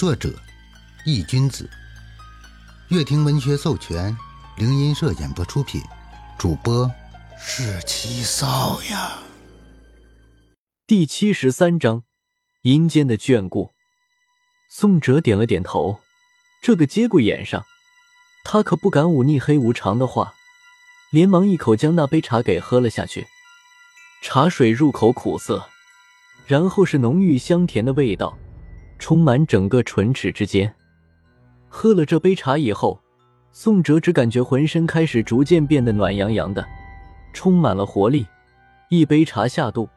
作者：易君子，乐亭文学授权，灵音社演播出品，主播是七少呀。第七十三章，阴间的眷顾。宋哲点了点头，这个节骨眼上，他可不敢忤逆黑无常的话，连忙一口将那杯茶给喝了下去。茶水入口苦涩，然后是浓郁香甜的味道，充满整个唇齿之间。喝了这杯茶以后，宋哲只感觉浑身开始逐渐变得暖洋洋的，充满了活力。一杯茶下肚，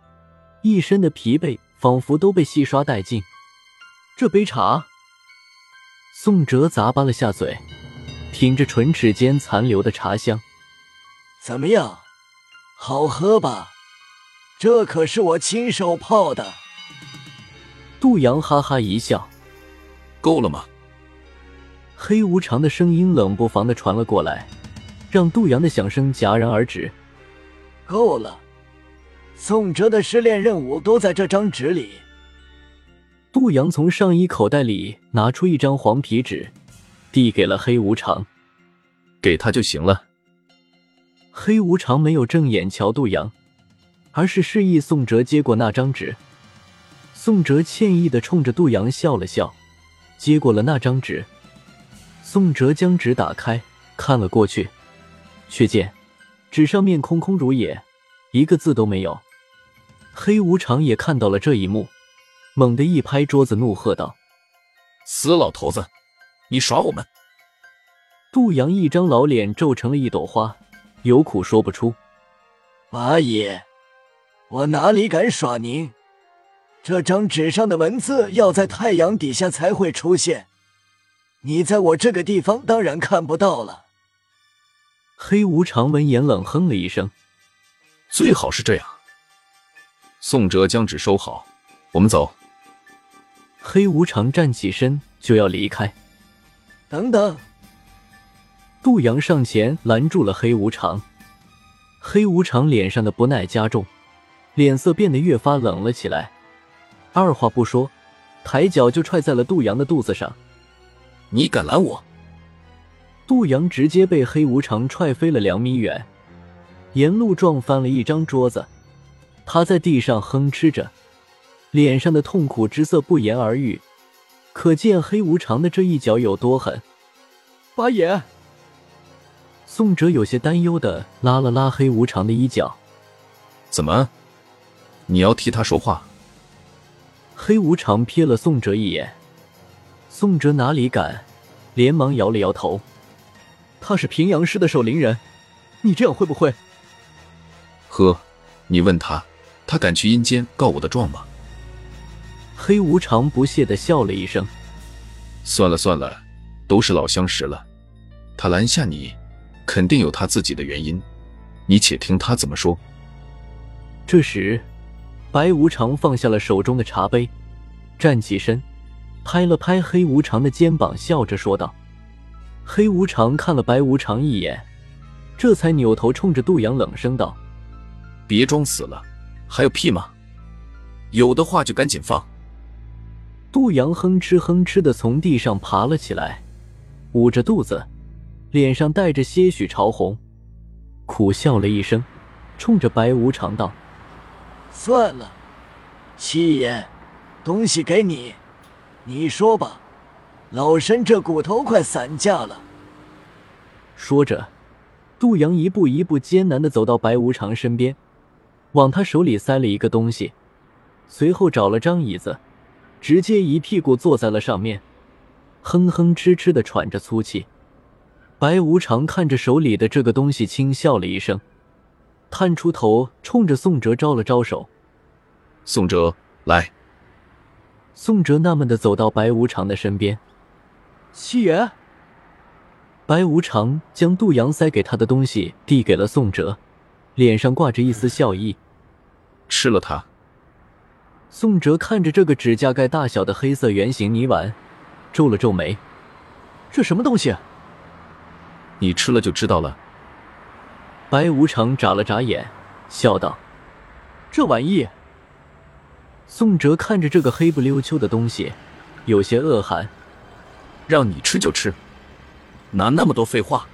一身的疲惫仿佛都被洗刷殆尽。这杯茶，宋哲咂巴了下嘴，品着唇齿间残留的茶香，怎么样？好喝吧？这可是我亲手泡的。杜阳哈哈一笑：“够了吗？”黑无常的声音冷不防的传了过来，让杜阳的响声戛然而止。够了，宋哲的失恋任务都在这张纸里。杜阳从上衣口袋里拿出一张黄皮纸，递给了黑无常：“给他就行了。”黑无常没有正眼瞧杜阳。而是示意宋哲接过那张纸，宋哲歉意的冲着杜阳笑了笑，接过了那张纸。宋哲将纸打开，看了过去，却见纸上面空空如也，一个字都没有。黑无常也看到了这一幕，猛地一拍桌子，怒喝道：“死老头子，你耍我们！”杜阳一张老脸皱成了一朵花，有苦说不出。八爷。我哪里敢耍您？这张纸上的文字要在太阳底下才会出现，你在我这个地方当然看不到了。黑无常闻言冷哼了一声：“最好是这样。”宋哲将纸收好，我们走。黑无常站起身就要离开，等等！杜阳上前拦住了黑无常。黑无常脸上的不耐加重。脸色变得越发冷了起来，二话不说，抬脚就踹在了杜阳的肚子上。你敢拦我？杜阳直接被黑无常踹飞了两米远，沿路撞翻了一张桌子，他在地上哼哧着，脸上的痛苦之色不言而喻，可见黑无常的这一脚有多狠。八爷，宋哲有些担忧的拉了拉黑无常的衣角，怎么？你要替他说话。黑无常瞥了宋哲一眼，宋哲哪里敢，连忙摇了摇头。他是平阳师的守灵人，你这样会不会？呵，你问他，他敢去阴间告我的状吗？黑无常不屑的笑了一声。算了算了，都是老相识了，他拦下你，肯定有他自己的原因，你且听他怎么说。这时。白无常放下了手中的茶杯，站起身，拍了拍黑无常的肩膀，笑着说道：“黑无常看了白无常一眼，这才扭头冲着杜阳冷声道：‘别装死了，还有屁吗？有的话就赶紧放。’”杜阳哼哧哼哧的从地上爬了起来，捂着肚子，脸上带着些许潮红，苦笑了一声，冲着白无常道。算了，七爷，东西给你，你说吧。老身这骨头快散架了。说着，杜阳一步一步艰难的走到白无常身边，往他手里塞了一个东西，随后找了张椅子，直接一屁股坐在了上面，哼哼哧哧的喘着粗气。白无常看着手里的这个东西，轻笑了一声。探出头，冲着宋哲招了招手。宋哲，来。宋哲纳闷的走到白无常的身边。七爷。白无常将杜阳塞给他的东西递给了宋哲，脸上挂着一丝笑意。吃了它。宋哲看着这个指甲盖大小的黑色圆形泥丸，皱了皱眉。这什么东西？你吃了就知道了。白无常眨了眨眼，笑道：“这玩意。”宋哲看着这个黑不溜秋的东西，有些恶寒：“让你吃就吃，哪那么多废话？”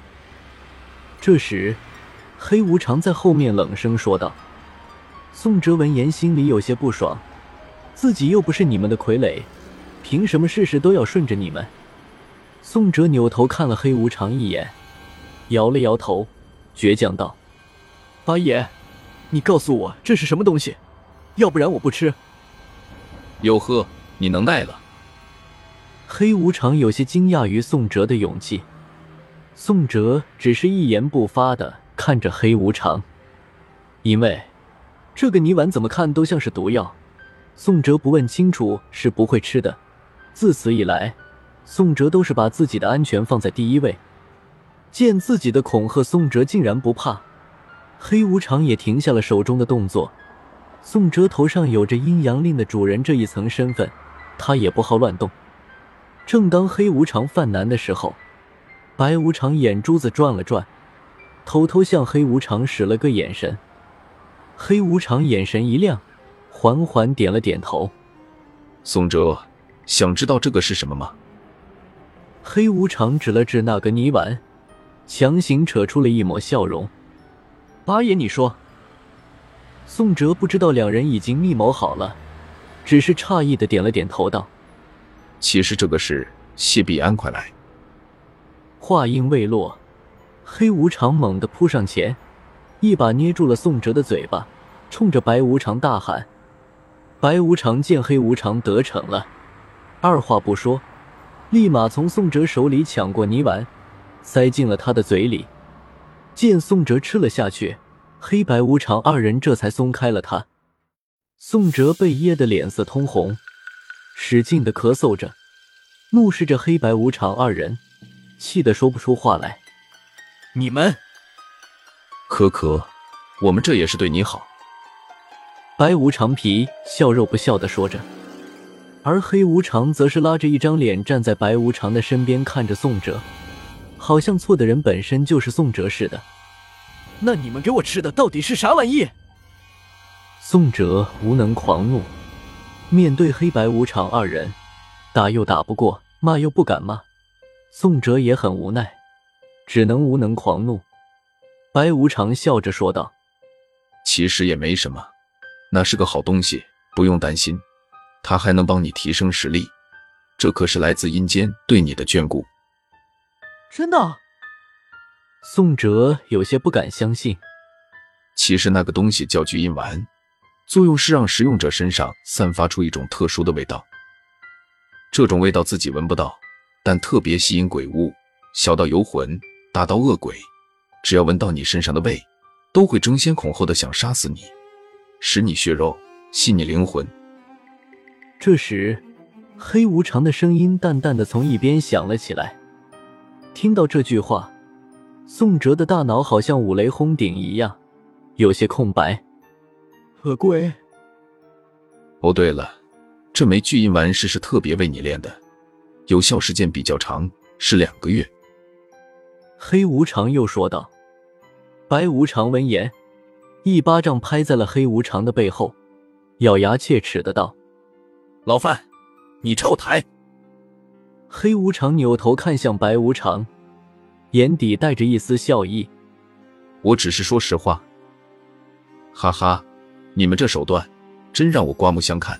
这时，黑无常在后面冷声说道。宋哲闻言心里有些不爽，自己又不是你们的傀儡，凭什么事事都要顺着你们？宋哲扭头看了黑无常一眼，摇了摇头，倔强道：“八爷，你告诉我这是什么东西，要不然我不吃。”哟呵，你能耐了。黑无常有些惊讶于宋哲的勇气，宋哲只是一言不发的看着黑无常，因为。这个泥丸怎么看都像是毒药，宋哲不问清楚是不会吃的。自此以来，宋哲都是把自己的安全放在第一位。见自己的恐吓，宋哲竟然不怕，黑无常也停下了手中的动作。宋哲头上有着阴阳令的主人这一层身份，他也不好乱动。正当黑无常犯难的时候，白无常眼珠子转了转，偷偷向黑无常使了个眼神。黑无常眼神一亮，缓缓点了点头。宋哲，想知道这个是什么吗？黑无常指了指那个泥丸，强行扯出了一抹笑容。八爷，你说。宋哲不知道两人已经密谋好了，只是诧异的点了点头，道：“其实这个事谢必安，快来。”话音未落，黑无常猛地扑上前。一把捏住了宋哲的嘴巴，冲着白无常大喊：“白无常见黑无常得逞了，二话不说，立马从宋哲手里抢过泥丸，塞进了他的嘴里。见宋哲吃了下去，黑白无常二人这才松开了他。宋哲被噎得脸色通红，使劲的咳嗽着，怒视着黑白无常二人，气得说不出话来：“你们！”可可，我们这也是对你好。白无常皮笑肉不笑的说着，而黑无常则是拉着一张脸站在白无常的身边，看着宋哲，好像错的人本身就是宋哲似的。那你们给我吃的到底是啥玩意？宋哲无能狂怒，面对黑白无常二人，打又打不过，骂又不敢骂，宋哲也很无奈，只能无能狂怒。白无常笑着说道：“其实也没什么，那是个好东西，不用担心，它还能帮你提升实力。这可是来自阴间对你的眷顾。”真的？宋哲有些不敢相信。其实那个东西叫聚阴丸，作用是让食用者身上散发出一种特殊的味道。这种味道自己闻不到，但特别吸引鬼物，小到游魂，大到恶鬼。只要闻到你身上的味，都会争先恐后的想杀死你，食你血肉，吸你灵魂。这时，黑无常的声音淡淡的从一边响了起来。听到这句话，宋哲的大脑好像五雷轰顶一样，有些空白。恶鬼。哦，对了，这枚聚阴丸是是特别为你炼的，有效时间比较长，是两个月。黑无常又说道：“白无常闻言，一巴掌拍在了黑无常的背后，咬牙切齿的道：‘老范，你臭台！’黑无常扭头看向白无常，眼底带着一丝笑意：‘我只是说实话。’哈哈，你们这手段，真让我刮目相看。”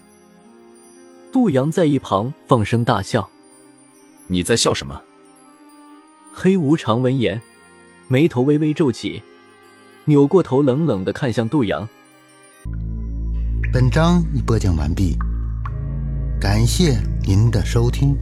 杜阳在一旁放声大笑：“你在笑什么？”黑无常闻言，眉头微微皱起，扭过头，冷冷的看向杜阳。本章已播讲完毕，感谢您的收听。